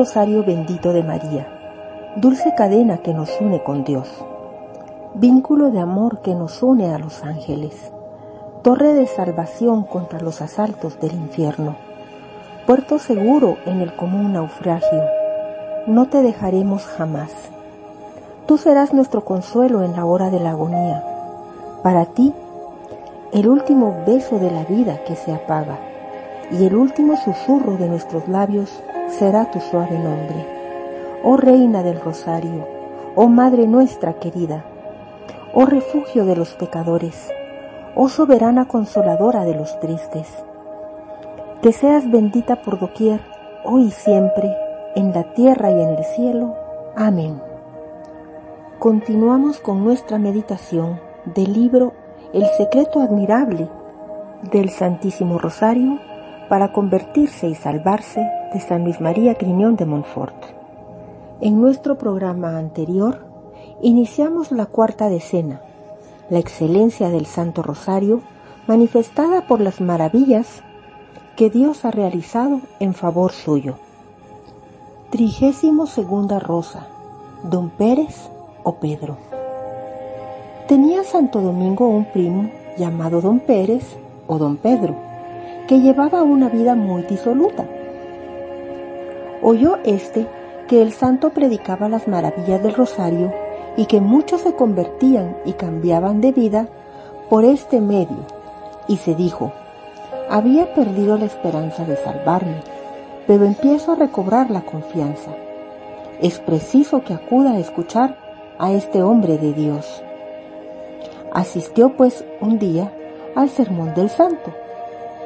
Rosario bendito de María, dulce cadena que nos une con Dios, vínculo de amor que nos une a los ángeles, torre de salvación contra los asaltos del infierno, puerto seguro en el común naufragio, no te dejaremos jamás. Tú serás nuestro consuelo en la hora de la agonía. Para ti, el último beso de la vida que se apaga y el último susurro de nuestros labios será tu suave nombre. Oh Reina del Rosario, oh Madre nuestra querida, oh refugio de los pecadores, oh soberana consoladora de los tristes. Que seas bendita por doquier, hoy y siempre, en la tierra y en el cielo. Amén. Continuamos con nuestra meditación del libro El secreto admirable del Santísimo Rosario para convertirse y salvarse de San Luis María Griñón de Montfort. En nuestro programa anterior iniciamos la cuarta decena, la excelencia del Santo Rosario manifestada por las maravillas que Dios ha realizado en favor suyo. Trigésimo segunda rosa, Don Pérez o Pedro. Tenía Santo Domingo un primo llamado Don Pérez o Don Pedro que llevaba una vida muy disoluta. Oyó éste que el santo predicaba las maravillas del rosario y que muchos se convertían y cambiaban de vida por este medio, y se dijo, había perdido la esperanza de salvarme, pero empiezo a recobrar la confianza. Es preciso que acuda a escuchar a este hombre de Dios. Asistió pues un día al sermón del santo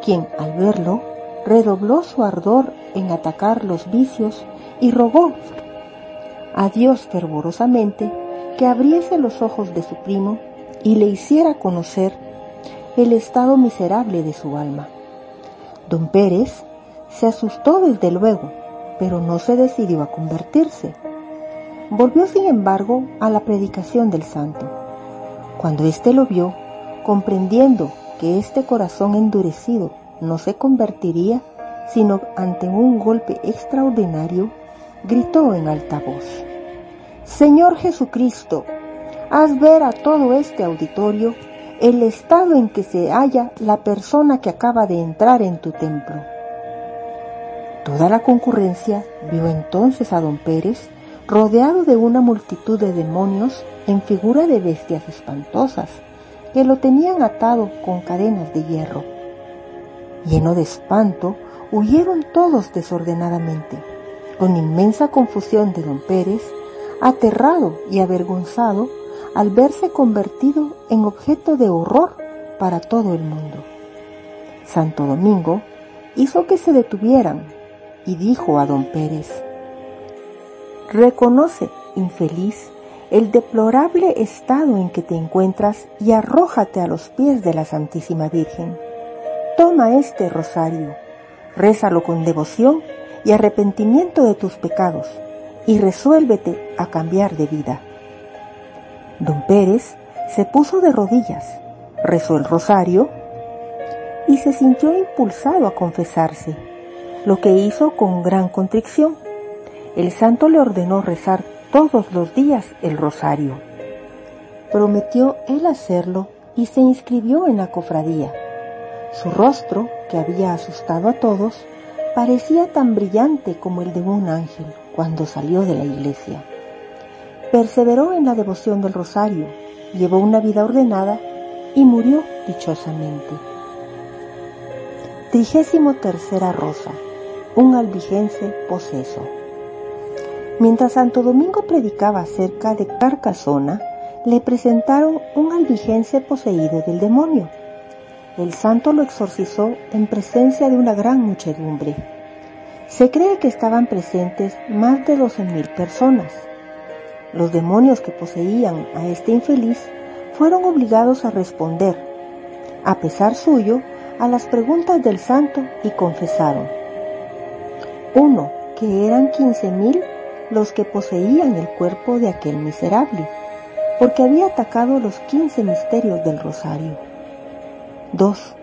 quien al verlo redobló su ardor en atacar los vicios y rogó a Dios fervorosamente que abriese los ojos de su primo y le hiciera conocer el estado miserable de su alma. Don Pérez se asustó desde luego, pero no se decidió a convertirse. Volvió sin embargo a la predicación del santo. Cuando éste lo vio, comprendiendo que este corazón endurecido no se convertiría sino ante un golpe extraordinario, gritó en alta voz, Señor Jesucristo, haz ver a todo este auditorio el estado en que se halla la persona que acaba de entrar en tu templo. Toda la concurrencia vio entonces a don Pérez rodeado de una multitud de demonios en figura de bestias espantosas, que lo tenían atado con cadenas de hierro. Lleno de espanto, huyeron todos desordenadamente, con inmensa confusión de don Pérez, aterrado y avergonzado al verse convertido en objeto de horror para todo el mundo. Santo Domingo hizo que se detuvieran y dijo a don Pérez, Reconoce, infeliz, el deplorable estado en que te encuentras y arrójate a los pies de la Santísima Virgen. Toma este rosario, rézalo con devoción y arrepentimiento de tus pecados y resuélvete a cambiar de vida. Don Pérez se puso de rodillas, rezó el rosario y se sintió impulsado a confesarse, lo que hizo con gran contrición. El santo le ordenó rezar todos los días el rosario. Prometió él hacerlo y se inscribió en la cofradía. Su rostro, que había asustado a todos, parecía tan brillante como el de un ángel cuando salió de la iglesia. Perseveró en la devoción del rosario, llevó una vida ordenada y murió dichosamente. Trigésimo tercera rosa, un albigense poseso. Mientras Santo Domingo predicaba cerca de Carcasona, le presentaron un albigense poseído del demonio. El santo lo exorcizó en presencia de una gran muchedumbre. Se cree que estaban presentes más de doce mil personas. Los demonios que poseían a este infeliz fueron obligados a responder, a pesar suyo, a las preguntas del santo y confesaron. Uno, que eran quince mil los que poseían el cuerpo de aquel miserable, porque había atacado los quince misterios del rosario. Dos,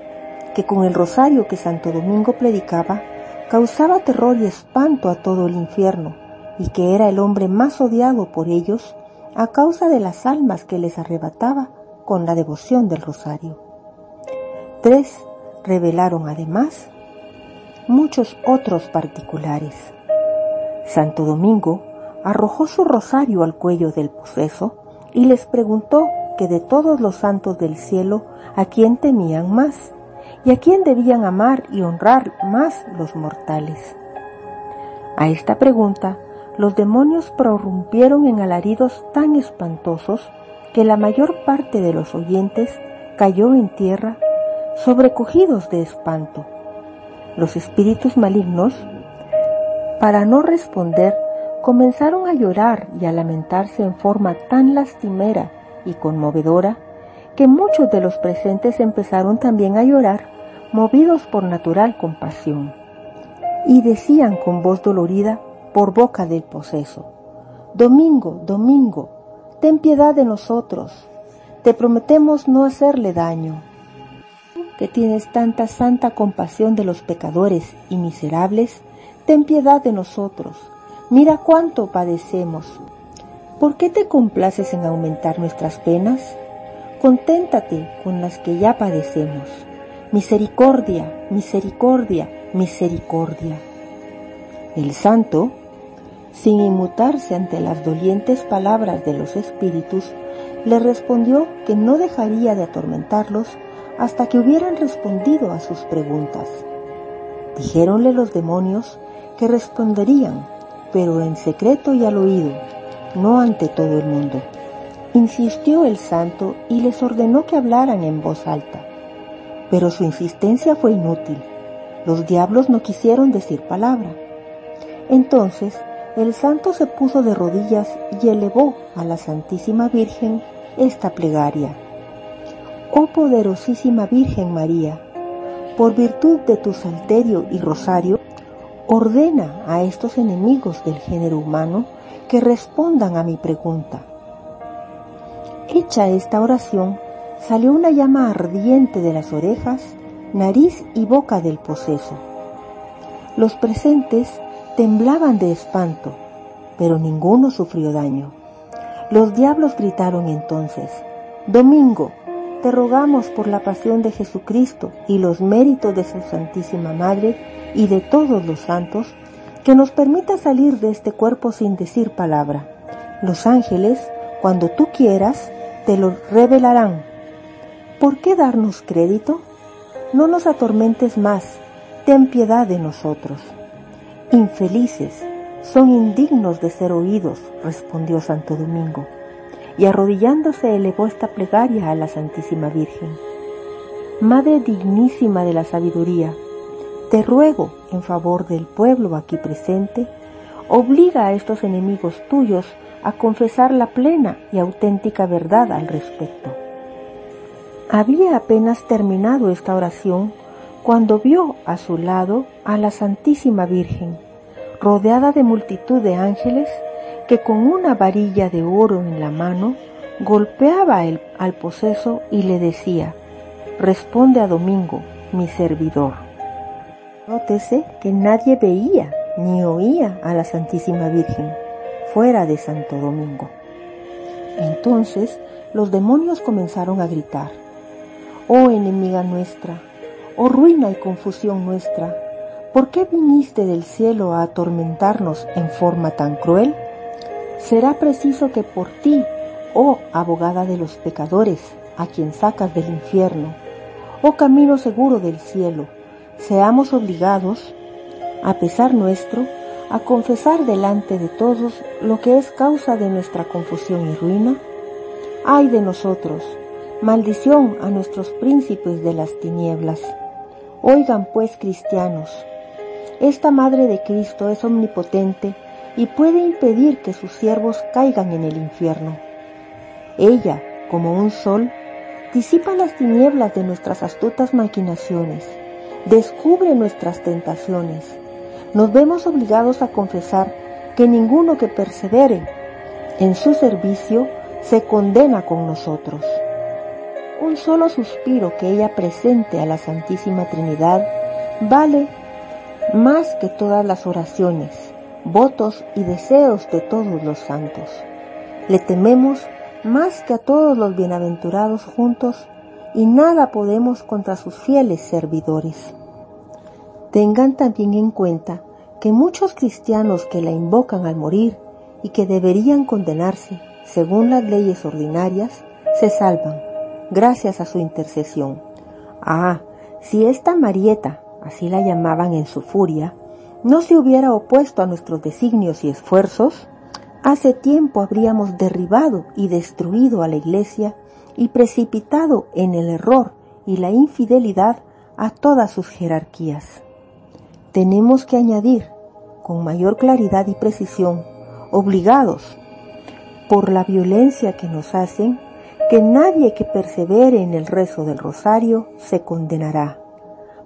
que con el rosario que Santo Domingo predicaba, causaba terror y espanto a todo el infierno, y que era el hombre más odiado por ellos a causa de las almas que les arrebataba con la devoción del rosario. Tres revelaron además muchos otros particulares. Santo Domingo arrojó su rosario al cuello del poseso y les preguntó que de todos los santos del cielo a quién temían más y a quién debían amar y honrar más los mortales. A esta pregunta los demonios prorrumpieron en alaridos tan espantosos que la mayor parte de los oyentes cayó en tierra sobrecogidos de espanto. Los espíritus malignos, para no responder, comenzaron a llorar y a lamentarse en forma tan lastimera y conmovedora que muchos de los presentes empezaron también a llorar, movidos por natural compasión, y decían con voz dolorida por boca del poseso, Domingo, Domingo, ten piedad de nosotros, te prometemos no hacerle daño. Que tienes tanta santa compasión de los pecadores y miserables, ten piedad de nosotros. Mira cuánto padecemos. ¿Por qué te complaces en aumentar nuestras penas? Conténtate con las que ya padecemos. Misericordia, misericordia, misericordia. El santo, sin inmutarse ante las dolientes palabras de los espíritus, le respondió que no dejaría de atormentarlos hasta que hubieran respondido a sus preguntas. Dijéronle los demonios que responderían, pero en secreto y al oído, no ante todo el mundo. Insistió el santo y les ordenó que hablaran en voz alta, pero su insistencia fue inútil. Los diablos no quisieron decir palabra. Entonces el santo se puso de rodillas y elevó a la Santísima Virgen esta plegaria. Oh poderosísima Virgen María, por virtud de tu salterio y rosario, ordena a estos enemigos del género humano que respondan a mi pregunta. Hecha esta oración, salió una llama ardiente de las orejas, nariz y boca del poseso. Los presentes temblaban de espanto, pero ninguno sufrió daño. Los diablos gritaron entonces, Domingo, te rogamos por la pasión de Jesucristo y los méritos de su Santísima Madre y de todos los santos, que nos permita salir de este cuerpo sin decir palabra. Los ángeles, cuando tú quieras, te lo revelarán. ¿Por qué darnos crédito? No nos atormentes más, ten piedad de nosotros. Infelices, son indignos de ser oídos, respondió Santo Domingo, y arrodillándose elevó esta plegaria a la Santísima Virgen. Madre dignísima de la sabiduría, te ruego, en favor del pueblo aquí presente, obliga a estos enemigos tuyos a confesar la plena y auténtica verdad al respecto. Había apenas terminado esta oración cuando vio a su lado a la Santísima Virgen, rodeada de multitud de ángeles que con una varilla de oro en la mano golpeaba al poseso y le decía, responde a Domingo, mi servidor. Nótese que nadie veía ni oía a la Santísima Virgen fuera de Santo Domingo. Entonces los demonios comenzaron a gritar, Oh enemiga nuestra, oh ruina y confusión nuestra, ¿por qué viniste del cielo a atormentarnos en forma tan cruel? Será preciso que por ti, oh abogada de los pecadores, a quien sacas del infierno, oh camino seguro del cielo, seamos obligados, a pesar nuestro, a confesar delante de todos lo que es causa de nuestra confusión y ruina? ¡Ay de nosotros! Maldición a nuestros príncipes de las tinieblas. Oigan pues cristianos, esta Madre de Cristo es omnipotente y puede impedir que sus siervos caigan en el infierno. Ella, como un sol, disipa las tinieblas de nuestras astutas maquinaciones, descubre nuestras tentaciones, nos vemos obligados a confesar que ninguno que persevere en su servicio se condena con nosotros. Un solo suspiro que ella presente a la Santísima Trinidad vale más que todas las oraciones, votos y deseos de todos los santos. Le tememos más que a todos los bienaventurados juntos y nada podemos contra sus fieles servidores. Tengan también en cuenta que muchos cristianos que la invocan al morir y que deberían condenarse según las leyes ordinarias, se salvan gracias a su intercesión. Ah, si esta Marieta, así la llamaban en su furia, no se hubiera opuesto a nuestros designios y esfuerzos, hace tiempo habríamos derribado y destruido a la Iglesia y precipitado en el error y la infidelidad a todas sus jerarquías. Tenemos que añadir con mayor claridad y precisión, obligados por la violencia que nos hacen, que nadie que persevere en el rezo del rosario se condenará,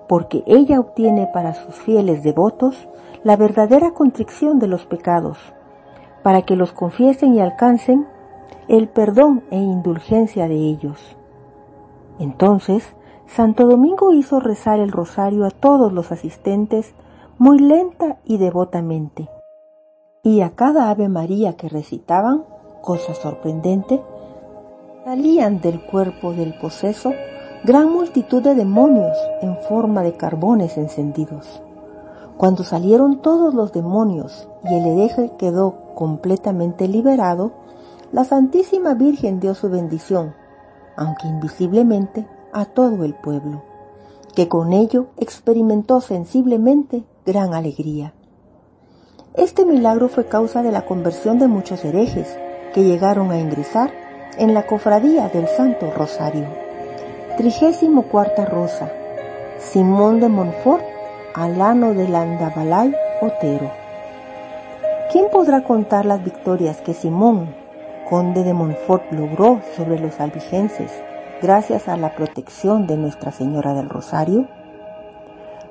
porque ella obtiene para sus fieles devotos la verdadera contrición de los pecados, para que los confiesen y alcancen el perdón e indulgencia de ellos. Entonces, Santo Domingo hizo rezar el rosario a todos los asistentes muy lenta y devotamente. Y a cada Ave María que recitaban, cosa sorprendente, salían del cuerpo del poseso gran multitud de demonios en forma de carbones encendidos. Cuando salieron todos los demonios y el hereje quedó completamente liberado, la Santísima Virgen dio su bendición, aunque invisiblemente, a todo el pueblo, que con ello experimentó sensiblemente gran alegría. Este milagro fue causa de la conversión de muchos herejes que llegaron a ingresar en la cofradía del Santo Rosario. Trigésimo cuarta rosa. Simón de Montfort, Alano de Landabalay, Otero. ¿Quién podrá contar las victorias que Simón, conde de Montfort, logró sobre los albigenses gracias a la protección de Nuestra Señora del Rosario,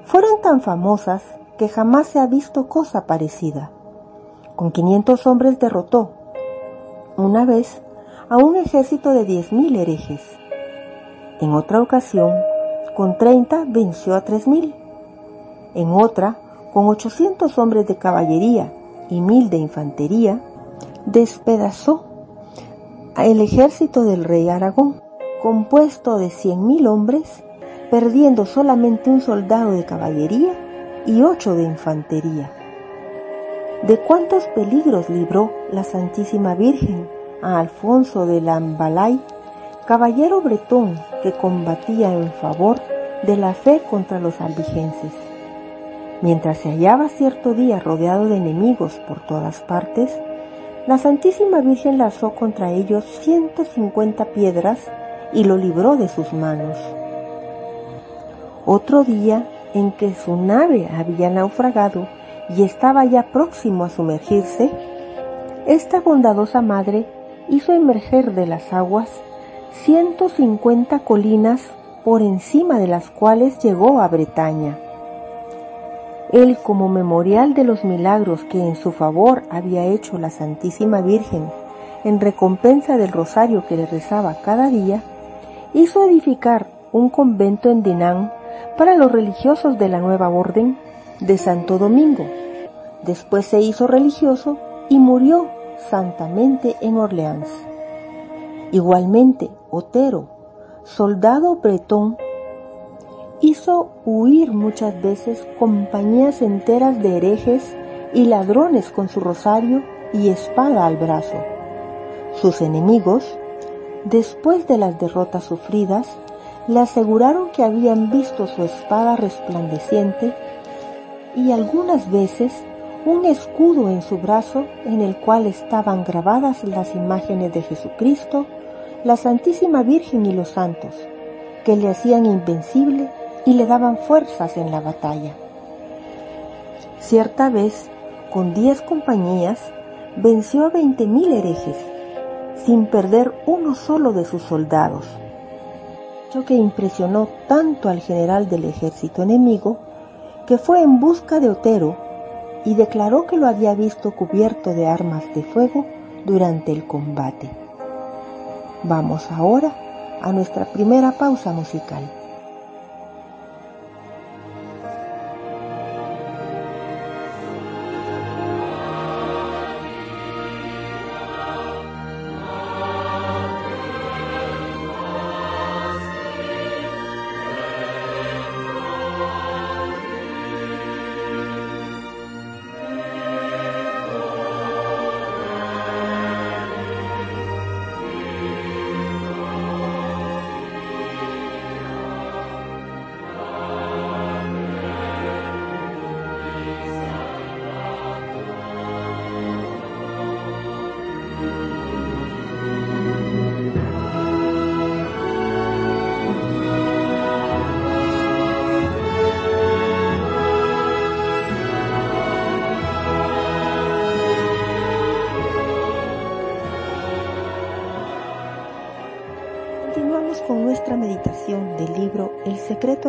fueron tan famosas que jamás se ha visto cosa parecida. Con 500 hombres derrotó, una vez, a un ejército de 10.000 herejes. En otra ocasión, con 30 venció a 3.000. En otra, con 800 hombres de caballería y 1.000 de infantería, despedazó el ejército del rey Aragón compuesto de cien mil hombres, perdiendo solamente un soldado de caballería y ocho de infantería. ¿De cuántos peligros libró la Santísima Virgen a Alfonso de Lambalay, caballero bretón que combatía en favor de la fe contra los albigenses? Mientras se hallaba cierto día rodeado de enemigos por todas partes, la Santísima Virgen lanzó contra ellos ciento cincuenta piedras y lo libró de sus manos. Otro día en que su nave había naufragado y estaba ya próximo a sumergirse, esta bondadosa madre hizo emerger de las aguas 150 colinas por encima de las cuales llegó a Bretaña. Él, como memorial de los milagros que en su favor había hecho la Santísima Virgen en recompensa del rosario que le rezaba cada día, hizo edificar un convento en Dinán para los religiosos de la nueva orden de Santo Domingo. Después se hizo religioso y murió santamente en Orleans. Igualmente, Otero, soldado bretón, hizo huir muchas veces compañías enteras de herejes y ladrones con su rosario y espada al brazo. Sus enemigos, después de las derrotas sufridas, le aseguraron que habían visto su espada resplandeciente y algunas veces un escudo en su brazo en el cual estaban grabadas las imágenes de Jesucristo, la Santísima Virgen y los santos, que le hacían invencible y le daban fuerzas en la batalla. Cierta vez, con diez compañías, venció a veinte mil herejes, sin perder uno solo de sus soldados, hecho que impresionó tanto al general del ejército enemigo que fue en busca de Otero y declaró que lo había visto cubierto de armas de fuego durante el combate. Vamos ahora a nuestra primera pausa musical.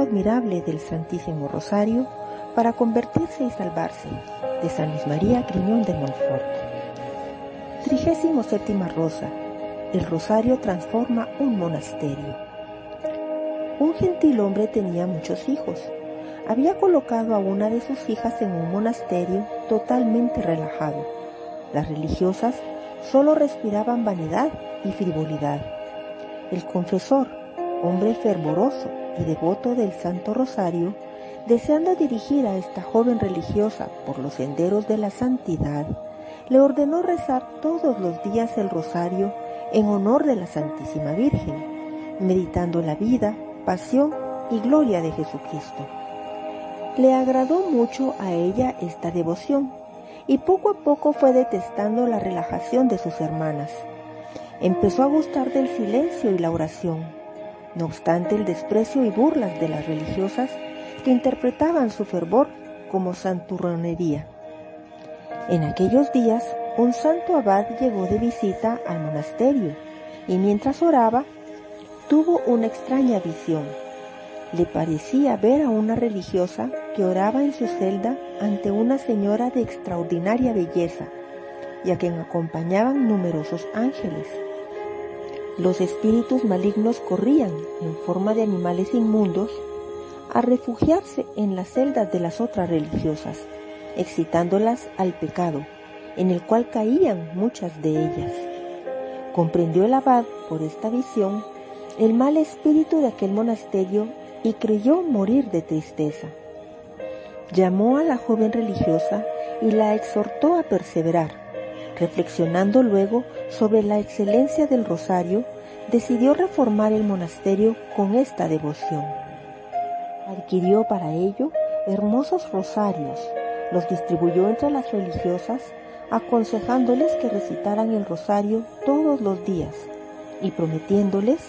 Admirable del Santísimo Rosario para convertirse y salvarse, de San Luis María Griñón de Montfort. Trigésimo séptima Rosa. El Rosario transforma un monasterio. Un gentil hombre tenía muchos hijos. Había colocado a una de sus hijas en un monasterio totalmente relajado. Las religiosas solo respiraban vanidad y frivolidad. El confesor, hombre fervoroso, y devoto del Santo Rosario, deseando dirigir a esta joven religiosa por los senderos de la santidad, le ordenó rezar todos los días el rosario en honor de la Santísima Virgen, meditando la vida, pasión y gloria de Jesucristo. Le agradó mucho a ella esta devoción y poco a poco fue detestando la relajación de sus hermanas. Empezó a gustar del silencio y la oración no obstante el desprecio y burlas de las religiosas que interpretaban su fervor como santurronería. En aquellos días, un santo abad llegó de visita al monasterio y mientras oraba, tuvo una extraña visión. Le parecía ver a una religiosa que oraba en su celda ante una señora de extraordinaria belleza y a quien acompañaban numerosos ángeles. Los espíritus malignos corrían, en forma de animales inmundos, a refugiarse en las celdas de las otras religiosas, excitándolas al pecado, en el cual caían muchas de ellas. Comprendió el abad por esta visión el mal espíritu de aquel monasterio y creyó morir de tristeza. Llamó a la joven religiosa y la exhortó a perseverar Reflexionando luego sobre la excelencia del rosario, decidió reformar el monasterio con esta devoción. Adquirió para ello hermosos rosarios, los distribuyó entre las religiosas, aconsejándoles que recitaran el rosario todos los días y prometiéndoles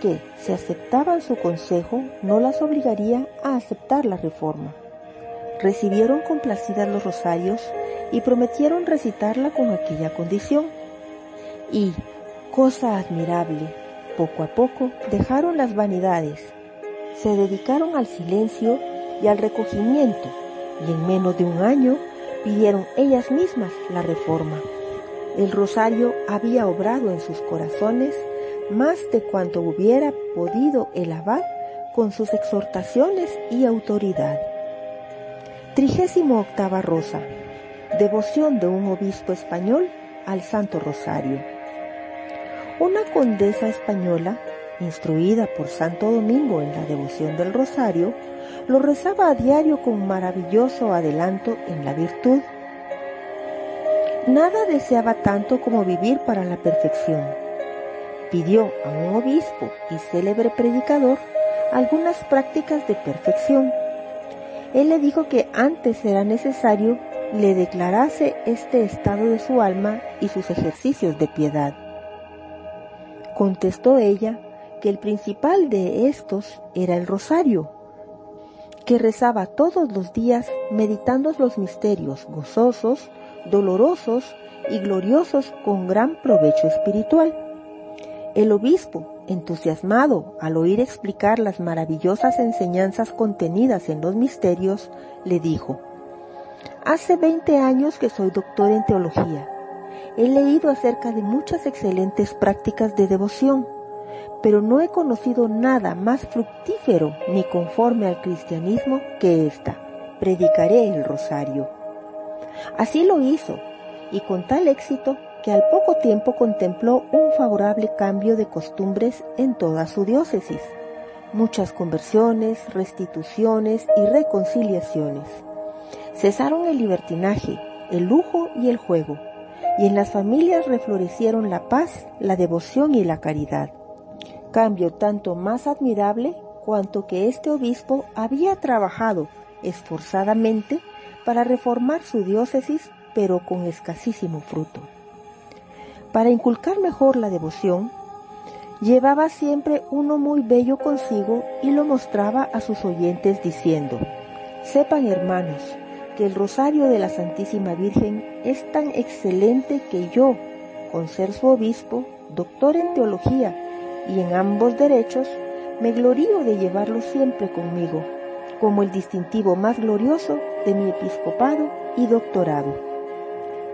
que, si aceptaban su consejo, no las obligaría a aceptar la reforma. Recibieron complacidas los rosarios y prometieron recitarla con aquella condición. Y, cosa admirable, poco a poco dejaron las vanidades, se dedicaron al silencio y al recogimiento, y en menos de un año pidieron ellas mismas la reforma. El rosario había obrado en sus corazones más de cuanto hubiera podido el abad con sus exhortaciones y autoridad. Trigésimo octava Rosa. Devoción de un obispo español al Santo Rosario. Una condesa española, instruida por Santo Domingo en la devoción del Rosario, lo rezaba a diario con maravilloso adelanto en la virtud. Nada deseaba tanto como vivir para la perfección. Pidió a un obispo y célebre predicador algunas prácticas de perfección. Él le dijo que antes era necesario le declarase este estado de su alma y sus ejercicios de piedad. Contestó ella que el principal de estos era el rosario, que rezaba todos los días meditando los misterios gozosos, dolorosos y gloriosos con gran provecho espiritual. El obispo, entusiasmado al oír explicar las maravillosas enseñanzas contenidas en los misterios, le dijo, Hace 20 años que soy doctor en teología. He leído acerca de muchas excelentes prácticas de devoción pero no he conocido nada más fructífero ni conforme al cristianismo que esta. Predicaré el rosario. Así lo hizo, y con tal éxito que al poco tiempo contempló un favorable cambio de costumbres en toda su diócesis, muchas conversiones, restituciones y reconciliaciones. Cesaron el libertinaje, el lujo y el juego, y en las familias reflorecieron la paz, la devoción y la caridad cambio tanto más admirable cuanto que este obispo había trabajado esforzadamente para reformar su diócesis, pero con escasísimo fruto. Para inculcar mejor la devoción, llevaba siempre uno muy bello consigo y lo mostraba a sus oyentes diciendo, sepan hermanos, que el rosario de la Santísima Virgen es tan excelente que yo, con ser su obispo, doctor en teología y en ambos derechos me glorío de llevarlo siempre conmigo, como el distintivo más glorioso de mi episcopado y doctorado.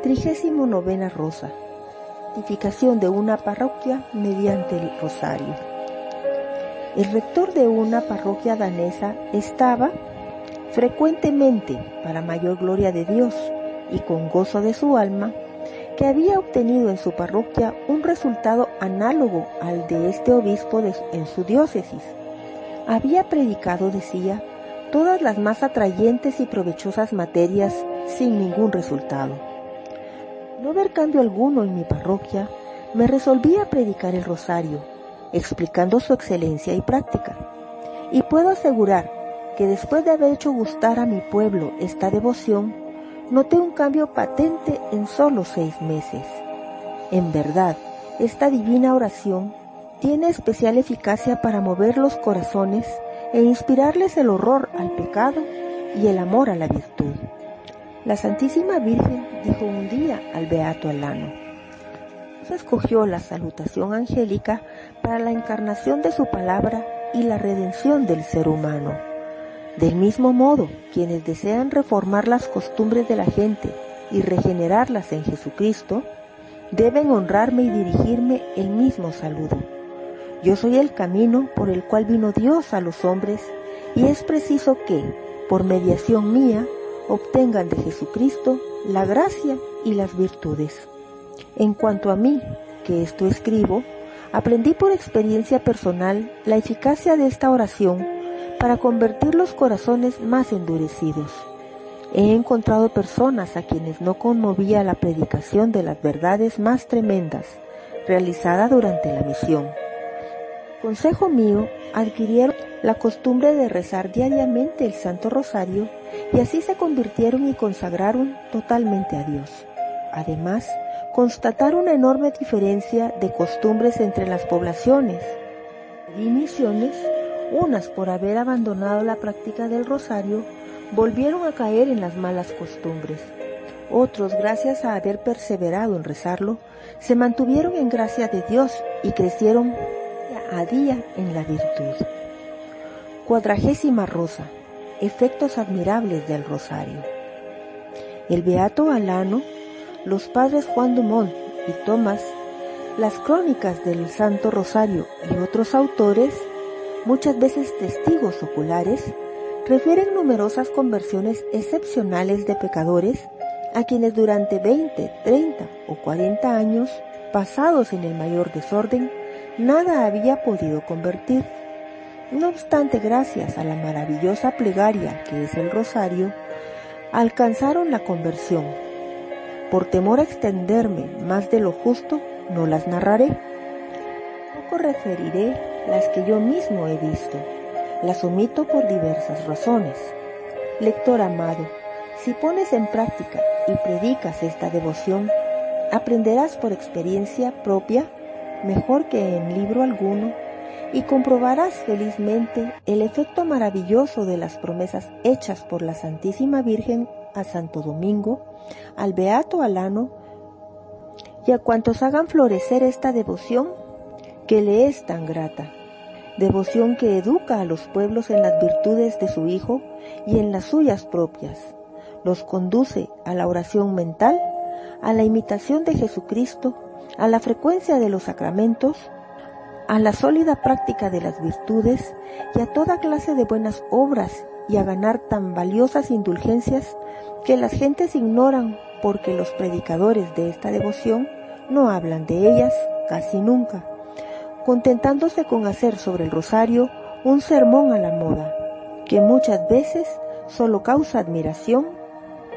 Trigésimo novena Rosa. De una parroquia mediante el rosario. El rector de una parroquia danesa estaba frecuentemente, para mayor gloria de Dios y con gozo de su alma, que había obtenido en su parroquia un resultado análogo al de este obispo en su diócesis. Había predicado, decía, todas las más atrayentes y provechosas materias sin ningún resultado. No ver cambio alguno en mi parroquia, me resolví a predicar el rosario, explicando su excelencia y práctica. Y puedo asegurar que después de haber hecho gustar a mi pueblo esta devoción, noté un cambio patente en solo seis meses. En verdad, esta divina oración tiene especial eficacia para mover los corazones e inspirarles el horror al pecado y el amor a la virtud. La Santísima Virgen dijo un día al Beato Alano, escogió la salutación angélica para la encarnación de su palabra y la redención del ser humano. Del mismo modo, quienes desean reformar las costumbres de la gente y regenerarlas en Jesucristo, deben honrarme y dirigirme el mismo saludo. Yo soy el camino por el cual vino Dios a los hombres y es preciso que, por mediación mía, obtengan de Jesucristo la gracia y las virtudes. En cuanto a mí, que esto escribo, aprendí por experiencia personal la eficacia de esta oración para convertir los corazones más endurecidos. He encontrado personas a quienes no conmovía la predicación de las verdades más tremendas realizada durante la misión. Consejo mío, adquirieron la costumbre de rezar diariamente el Santo Rosario y así se convirtieron y consagraron totalmente a Dios. Además, constataron una enorme diferencia de costumbres entre las poblaciones y unas por haber abandonado la práctica del rosario, volvieron a caer en las malas costumbres. Otros, gracias a haber perseverado en rezarlo, se mantuvieron en gracia de Dios y crecieron a día en la virtud. Cuadragésima Rosa. Efectos admirables del Rosario. El Beato Alano, los padres Juan Dumont y Tomás, las crónicas del Santo Rosario y otros autores, muchas veces testigos oculares, refieren numerosas conversiones excepcionales de pecadores a quienes durante 20, 30 o 40 años, pasados en el mayor desorden, nada había podido convertir. No obstante, gracias a la maravillosa plegaria que es el rosario, alcanzaron la conversión. Por temor a extenderme más de lo justo, no las narraré. Poco referiré las que yo mismo he visto. Las omito por diversas razones. Lector amado, si pones en práctica y predicas esta devoción, aprenderás por experiencia propia, mejor que en libro alguno, y comprobarás felizmente el efecto maravilloso de las promesas hechas por la Santísima Virgen a Santo Domingo, al Beato Alano y a cuantos hagan florecer esta devoción que le es tan grata, devoción que educa a los pueblos en las virtudes de su Hijo y en las suyas propias, los conduce a la oración mental, a la imitación de Jesucristo, a la frecuencia de los sacramentos, a la sólida práctica de las virtudes y a toda clase de buenas obras y a ganar tan valiosas indulgencias que las gentes ignoran porque los predicadores de esta devoción no hablan de ellas casi nunca, contentándose con hacer sobre el rosario un sermón a la moda, que muchas veces solo causa admiración,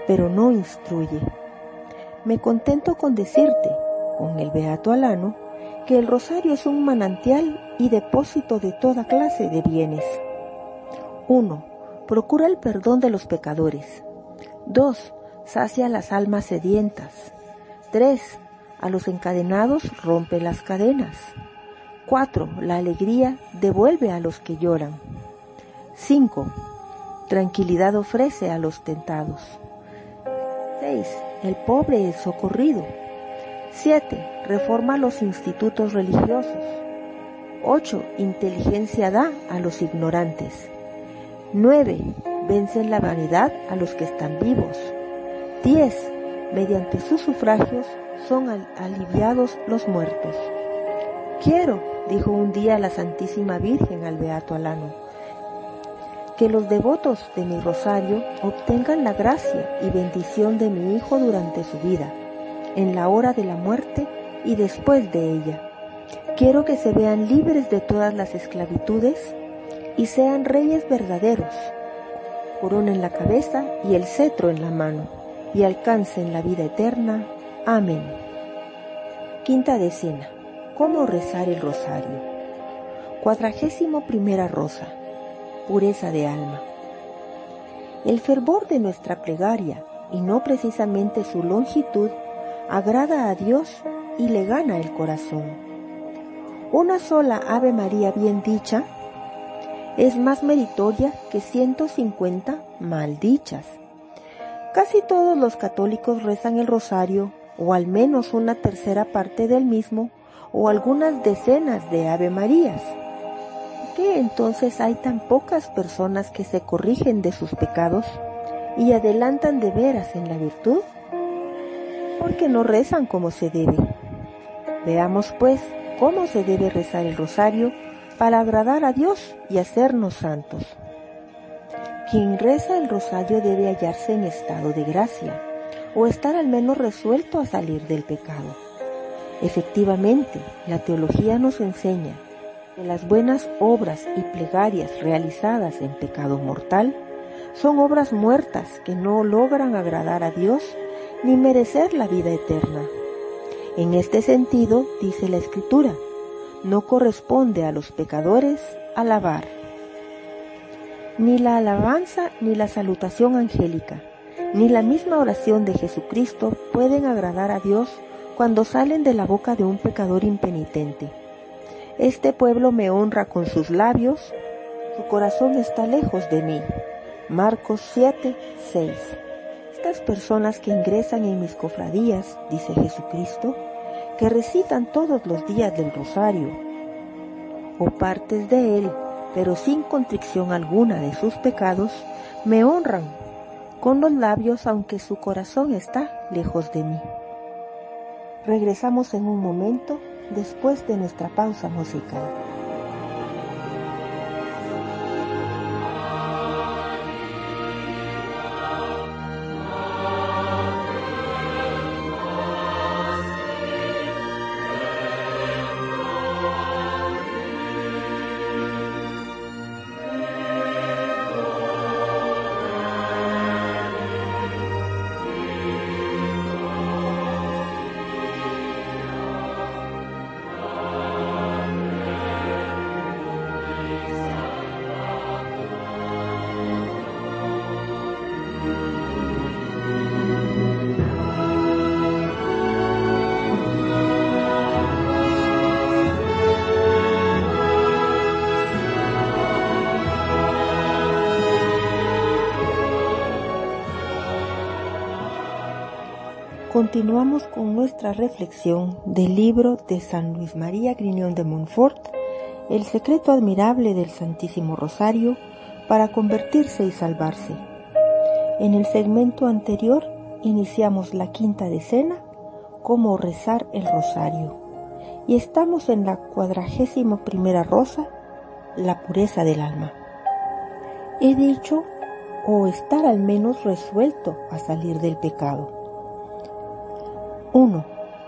pero no instruye. Me contento con decirte, con el Beato Alano, que el rosario es un manantial y depósito de toda clase de bienes. 1. Procura el perdón de los pecadores. 2. Sacia las almas sedientas. 3. A los encadenados rompe las cadenas. 4. La alegría devuelve a los que lloran. 5. Tranquilidad ofrece a los tentados. 6. El pobre es socorrido. 7. Reforma los institutos religiosos. 8. Inteligencia da a los ignorantes. 9. Vencen la vanidad a los que están vivos. 10. Mediante sus sufragios son aliviados los muertos. Quiero, dijo un día la Santísima Virgen al Beato Alano, que los devotos de mi rosario obtengan la gracia y bendición de mi Hijo durante su vida en la hora de la muerte y después de ella. Quiero que se vean libres de todas las esclavitudes y sean reyes verdaderos, corona en la cabeza y el cetro en la mano, y alcancen la vida eterna. Amén. Quinta decena. ¿Cómo rezar el rosario? Cuadragésimo primera rosa. Pureza de alma. El fervor de nuestra plegaria, y no precisamente su longitud, agrada a Dios y le gana el corazón. Una sola Ave María bien dicha es más meritoria que 150 mal dichas. Casi todos los católicos rezan el rosario, o al menos una tercera parte del mismo, o algunas decenas de Ave Marías. ¿Por qué entonces hay tan pocas personas que se corrigen de sus pecados y adelantan de veras en la virtud? Porque no rezan como se debe. Veamos pues cómo se debe rezar el rosario para agradar a Dios y hacernos santos. Quien reza el rosario debe hallarse en estado de gracia o estar al menos resuelto a salir del pecado. Efectivamente, la teología nos enseña que las buenas obras y plegarias realizadas en pecado mortal son obras muertas que no logran agradar a Dios ni merecer la vida eterna. En este sentido, dice la Escritura, no corresponde a los pecadores alabar. Ni la alabanza ni la salutación angélica, ni la misma oración de Jesucristo pueden agradar a Dios cuando salen de la boca de un pecador impenitente. Este pueblo me honra con sus labios, su corazón está lejos de mí. Marcos 7, 6. Personas que ingresan en mis cofradías, dice Jesucristo, que recitan todos los días del rosario o partes de él, pero sin contrición alguna de sus pecados, me honran con los labios aunque su corazón está lejos de mí. Regresamos en un momento después de nuestra pausa musical. Continuamos con nuestra reflexión del libro de San Luis María Griñón de Montfort, El secreto admirable del Santísimo Rosario para convertirse y salvarse. En el segmento anterior iniciamos la quinta decena, cómo rezar el rosario, y estamos en la cuadragésima primera rosa, la pureza del alma. He dicho, o estar al menos resuelto a salir del pecado 1.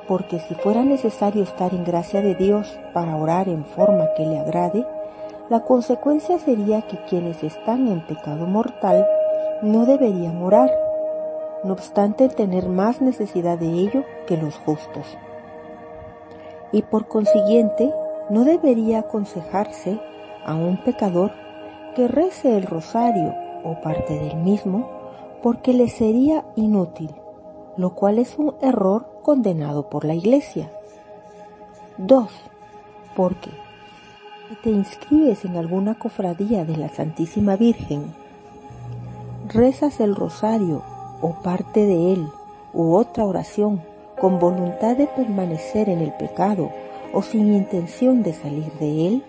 Porque si fuera necesario estar en gracia de Dios para orar en forma que le agrade, la consecuencia sería que quienes están en pecado mortal no deberían orar, no obstante tener más necesidad de ello que los justos. Y por consiguiente, no debería aconsejarse a un pecador que rece el rosario o parte del mismo, porque le sería inútil, lo cual es un error condenado por la Iglesia. 2. Porque te inscribes en alguna cofradía de la Santísima Virgen, rezas el rosario o parte de él u otra oración con voluntad de permanecer en el pecado o sin intención de salir de él,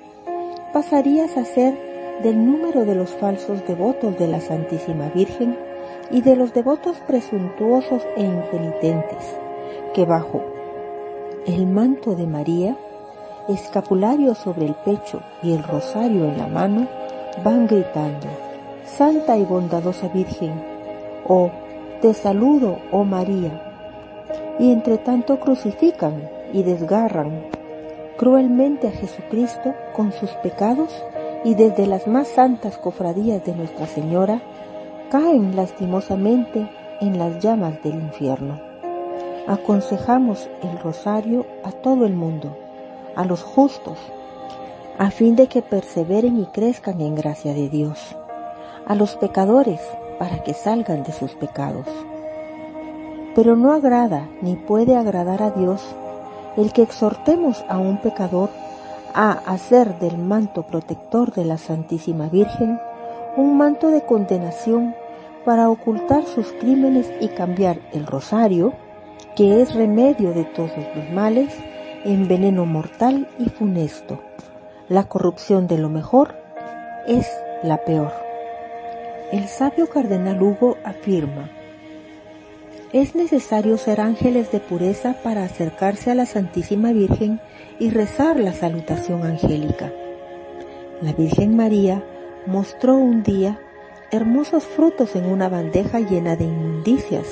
pasarías a ser del número de los falsos devotos de la Santísima Virgen y de los devotos presuntuosos e impenitentes que bajo el manto de María, escapulario sobre el pecho y el rosario en la mano, van gritando, Santa y bondadosa Virgen, oh, te saludo, oh María, y entre tanto crucifican y desgarran cruelmente a Jesucristo con sus pecados y desde las más santas cofradías de Nuestra Señora caen lastimosamente en las llamas del infierno aconsejamos el rosario a todo el mundo, a los justos, a fin de que perseveren y crezcan en gracia de Dios, a los pecadores para que salgan de sus pecados. Pero no agrada ni puede agradar a Dios el que exhortemos a un pecador a hacer del manto protector de la Santísima Virgen un manto de condenación para ocultar sus crímenes y cambiar el rosario que es remedio de todos los males, en veneno mortal y funesto. La corrupción de lo mejor es la peor. El sabio cardenal Hugo afirma, es necesario ser ángeles de pureza para acercarse a la Santísima Virgen y rezar la salutación angélica. La Virgen María mostró un día hermosos frutos en una bandeja llena de inmundicias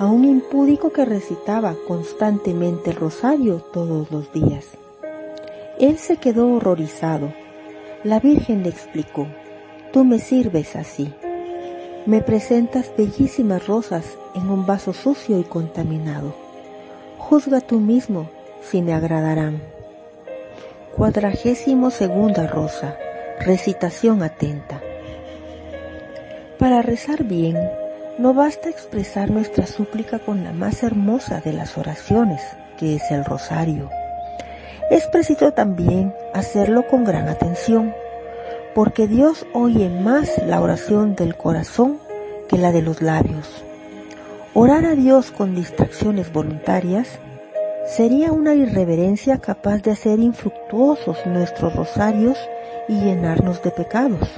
a un impúdico que recitaba constantemente el rosario todos los días. Él se quedó horrorizado. La Virgen le explicó, tú me sirves así. Me presentas bellísimas rosas en un vaso sucio y contaminado. Juzga tú mismo si me agradarán. Cuadragésimo segunda rosa. Recitación atenta. Para rezar bien, no basta expresar nuestra súplica con la más hermosa de las oraciones, que es el rosario. Es preciso también hacerlo con gran atención, porque Dios oye más la oración del corazón que la de los labios. Orar a Dios con distracciones voluntarias sería una irreverencia capaz de hacer infructuosos nuestros rosarios y llenarnos de pecados.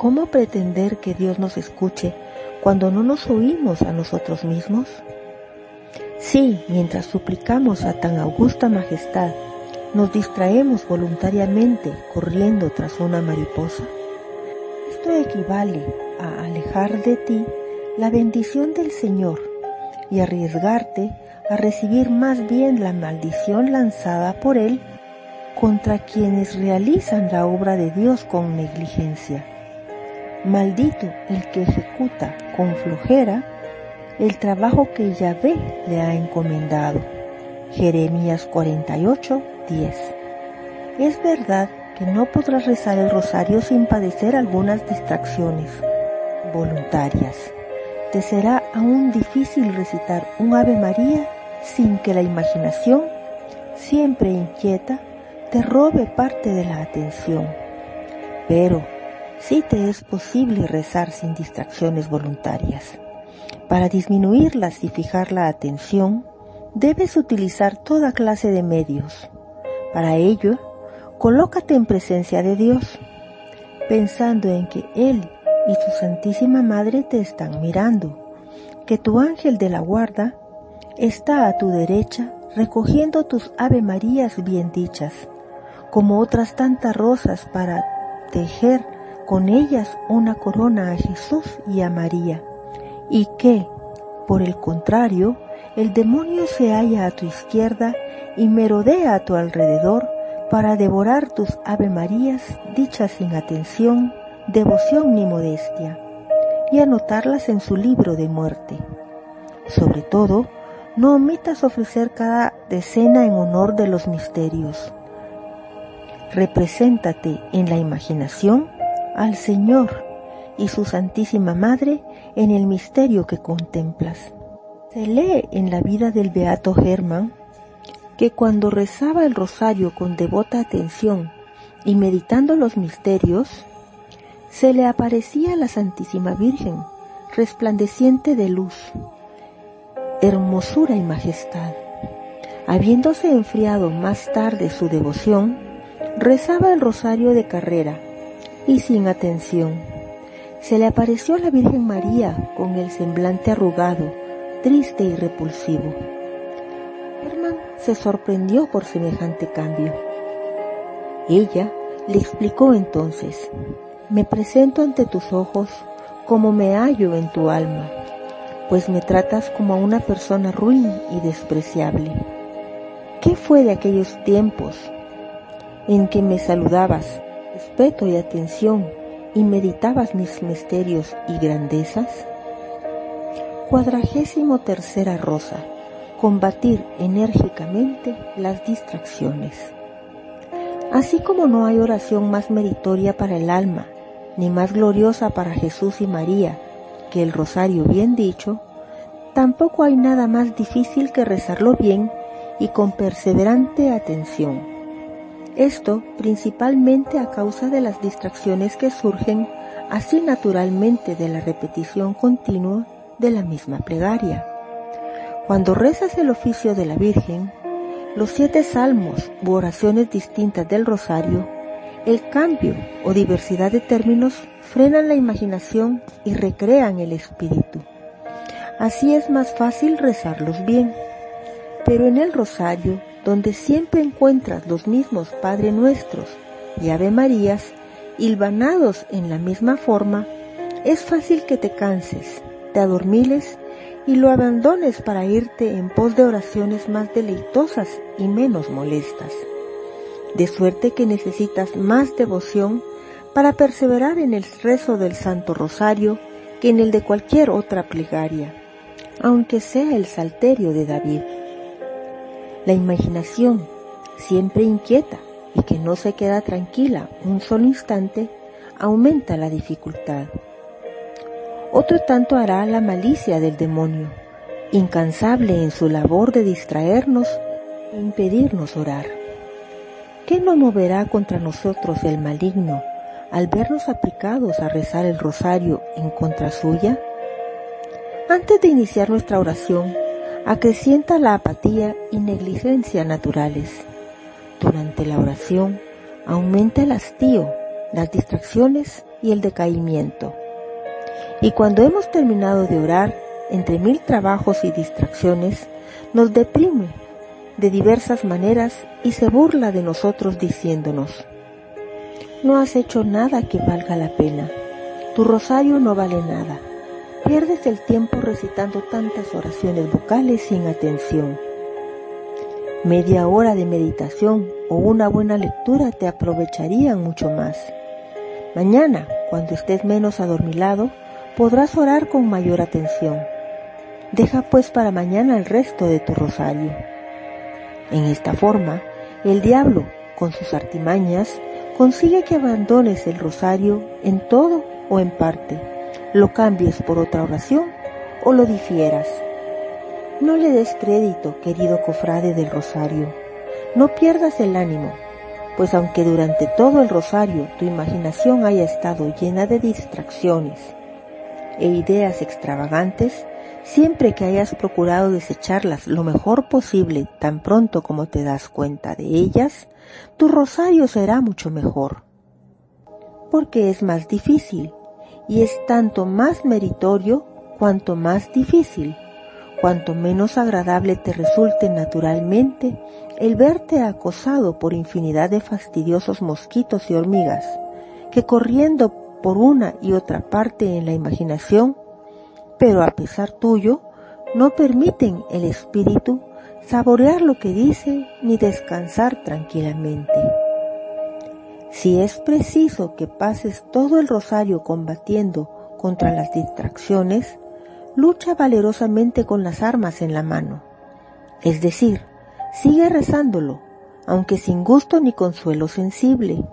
¿Cómo pretender que Dios nos escuche cuando no nos oímos a nosotros mismos? Sí, mientras suplicamos a tan augusta majestad, nos distraemos voluntariamente corriendo tras una mariposa. Esto equivale a alejar de ti la bendición del Señor y arriesgarte a recibir más bien la maldición lanzada por Él contra quienes realizan la obra de Dios con negligencia. Maldito el que ejecuta con flojera el trabajo que Yahvé le ha encomendado. Jeremías 48, 10. Es verdad que no podrás rezar el rosario sin padecer algunas distracciones voluntarias. Te será aún difícil recitar un Ave María sin que la imaginación, siempre inquieta, te robe parte de la atención. Pero sí te es posible rezar sin distracciones voluntarias. Para disminuirlas y fijar la atención, debes utilizar toda clase de medios. Para ello, colócate en presencia de Dios, pensando en que Él y su Santísima Madre te están mirando, que tu ángel de la guarda está a tu derecha recogiendo tus Ave Marías bien dichas, como otras tantas rosas para tejer con ellas una corona a Jesús y a María, y que, por el contrario, el demonio se halla a tu izquierda y merodea a tu alrededor para devorar tus Ave Marías dichas sin atención, devoción ni modestia, y anotarlas en su libro de muerte. Sobre todo, no omitas ofrecer cada decena en honor de los misterios. Represéntate en la imaginación al Señor y su Santísima Madre en el misterio que contemplas. Se lee en la vida del Beato Germán que cuando rezaba el rosario con devota atención y meditando los misterios, se le aparecía la Santísima Virgen, resplandeciente de luz, hermosura y majestad. Habiéndose enfriado más tarde su devoción, rezaba el rosario de carrera y sin atención. Se le apareció la Virgen María con el semblante arrugado, triste y repulsivo. Herman se sorprendió por semejante cambio. Ella le explicó entonces, me presento ante tus ojos como me hallo en tu alma, pues me tratas como a una persona ruin y despreciable. ¿Qué fue de aquellos tiempos en que me saludabas, respeto y atención, y meditabas mis misterios y grandezas? Cuadragésimo tercera rosa. Combatir enérgicamente las distracciones. Así como no hay oración más meritoria para el alma, ni más gloriosa para Jesús y María que el rosario bien dicho, tampoco hay nada más difícil que rezarlo bien y con perseverante atención. Esto principalmente a causa de las distracciones que surgen así naturalmente de la repetición continua de la misma plegaria. Cuando rezas el oficio de la Virgen, los siete salmos u oraciones distintas del rosario, el cambio o diversidad de términos frenan la imaginación y recrean el espíritu. Así es más fácil rezarlos bien. Pero en el rosario, donde siempre encuentras los mismos Padre Nuestros y Ave Marías, hilvanados en la misma forma, es fácil que te canses te adormiles y lo abandones para irte en pos de oraciones más deleitosas y menos molestas. De suerte que necesitas más devoción para perseverar en el rezo del Santo Rosario que en el de cualquier otra plegaria, aunque sea el salterio de David. La imaginación, siempre inquieta y que no se queda tranquila un solo instante, aumenta la dificultad otro tanto hará la malicia del demonio, incansable en su labor de distraernos e impedirnos orar. ¿qué no moverá contra nosotros el maligno al vernos aplicados a rezar el rosario en contra suya? Antes de iniciar nuestra oración, acrecienta la apatía y negligencia naturales. Durante la oración, aumenta el hastío, las distracciones y el decaimiento. Y cuando hemos terminado de orar, entre mil trabajos y distracciones, nos deprime de diversas maneras y se burla de nosotros diciéndonos, no has hecho nada que valga la pena, tu rosario no vale nada, pierdes el tiempo recitando tantas oraciones vocales sin atención. Media hora de meditación o una buena lectura te aprovecharían mucho más. Mañana, cuando estés menos adormilado, podrás orar con mayor atención. Deja pues para mañana el resto de tu rosario. En esta forma, el diablo, con sus artimañas, consigue que abandones el rosario en todo o en parte, lo cambies por otra oración o lo difieras. No le des crédito, querido cofrade del rosario. No pierdas el ánimo, pues aunque durante todo el rosario tu imaginación haya estado llena de distracciones e ideas extravagantes, siempre que hayas procurado desecharlas lo mejor posible tan pronto como te das cuenta de ellas, tu rosario será mucho mejor. Porque es más difícil y es tanto más meritorio cuanto más difícil, cuanto menos agradable te resulte naturalmente el verte acosado por infinidad de fastidiosos mosquitos y hormigas, que corriendo por una y otra parte en la imaginación, pero a pesar tuyo, no permiten el espíritu saborear lo que dice ni descansar tranquilamente. Si es preciso que pases todo el rosario combatiendo contra las distracciones, lucha valerosamente con las armas en la mano. Es decir, sigue rezándolo, aunque sin gusto ni consuelo sensible.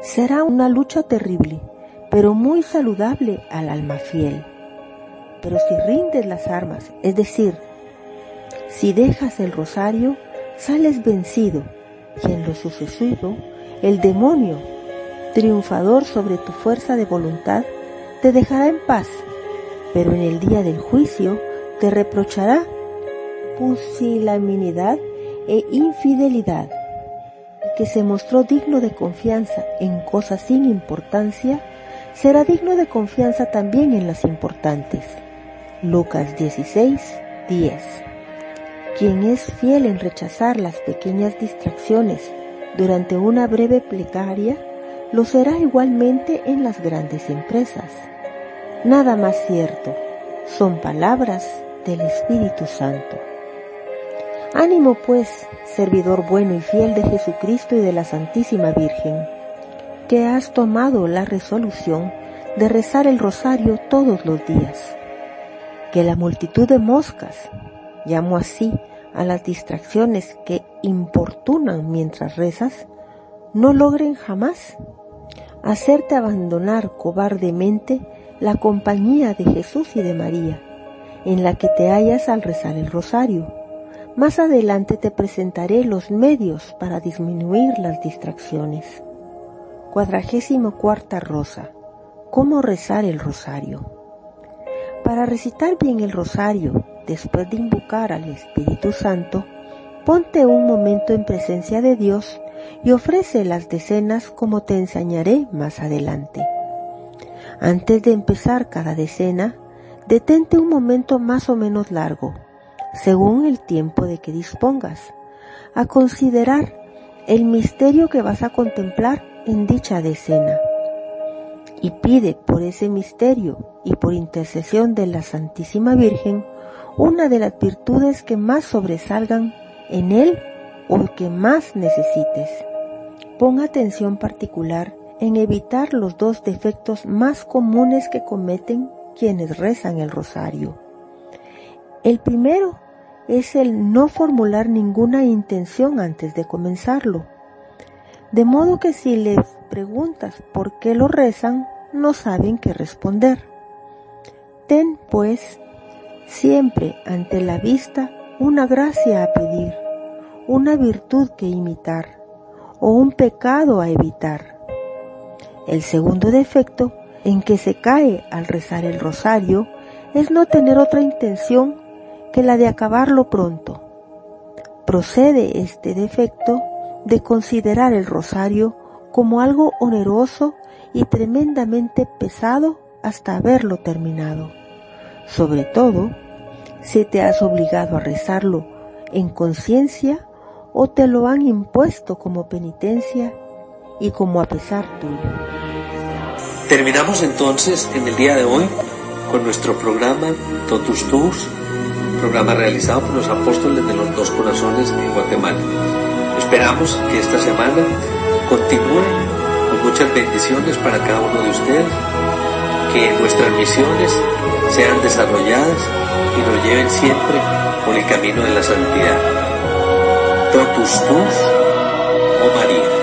Será una lucha terrible, pero muy saludable al alma fiel. Pero si rindes las armas, es decir, si dejas el rosario, sales vencido y en lo sucesivo, el demonio, triunfador sobre tu fuerza de voluntad, te dejará en paz, pero en el día del juicio te reprochará pusilanimidad e infidelidad que se mostró digno de confianza en cosas sin importancia, será digno de confianza también en las importantes. Lucas 16, 10. Quien es fiel en rechazar las pequeñas distracciones durante una breve plegaria, lo será igualmente en las grandes empresas. Nada más cierto, son palabras del Espíritu Santo. Ánimo pues, servidor bueno y fiel de Jesucristo y de la Santísima Virgen, que has tomado la resolución de rezar el rosario todos los días. Que la multitud de moscas, llamo así a las distracciones que importunan mientras rezas, no logren jamás hacerte abandonar cobardemente la compañía de Jesús y de María, en la que te hallas al rezar el rosario más adelante te presentaré los medios para disminuir las distracciones. Cuadragésimo cuarta rosa. ¿Cómo rezar el rosario? Para recitar bien el rosario, después de invocar al Espíritu Santo, ponte un momento en presencia de Dios y ofrece las decenas como te enseñaré más adelante. Antes de empezar cada decena, detente un momento más o menos largo según el tiempo de que dispongas, a considerar el misterio que vas a contemplar en dicha decena. Y pide por ese misterio y por intercesión de la Santísima Virgen una de las virtudes que más sobresalgan en él o que más necesites. Pon atención particular en evitar los dos defectos más comunes que cometen quienes rezan el rosario. El primero es el no formular ninguna intención antes de comenzarlo. De modo que si les preguntas por qué lo rezan, no saben qué responder. Ten, pues, siempre ante la vista una gracia a pedir, una virtud que imitar, o un pecado a evitar. El segundo defecto en que se cae al rezar el rosario es no tener otra intención que la de acabarlo pronto. Procede este defecto de considerar el rosario como algo oneroso y tremendamente pesado hasta haberlo terminado. Sobre todo, si te has obligado a rezarlo en conciencia o te lo han impuesto como penitencia y como a pesar tuyo. Terminamos entonces en el día de hoy con nuestro programa Totus Tus, programa realizado por los apóstoles de los dos corazones en Guatemala. Esperamos que esta semana continúe con muchas bendiciones para cada uno de ustedes, que nuestras misiones sean desarrolladas y nos lleven siempre por el camino de la santidad. Totus tus, oh María.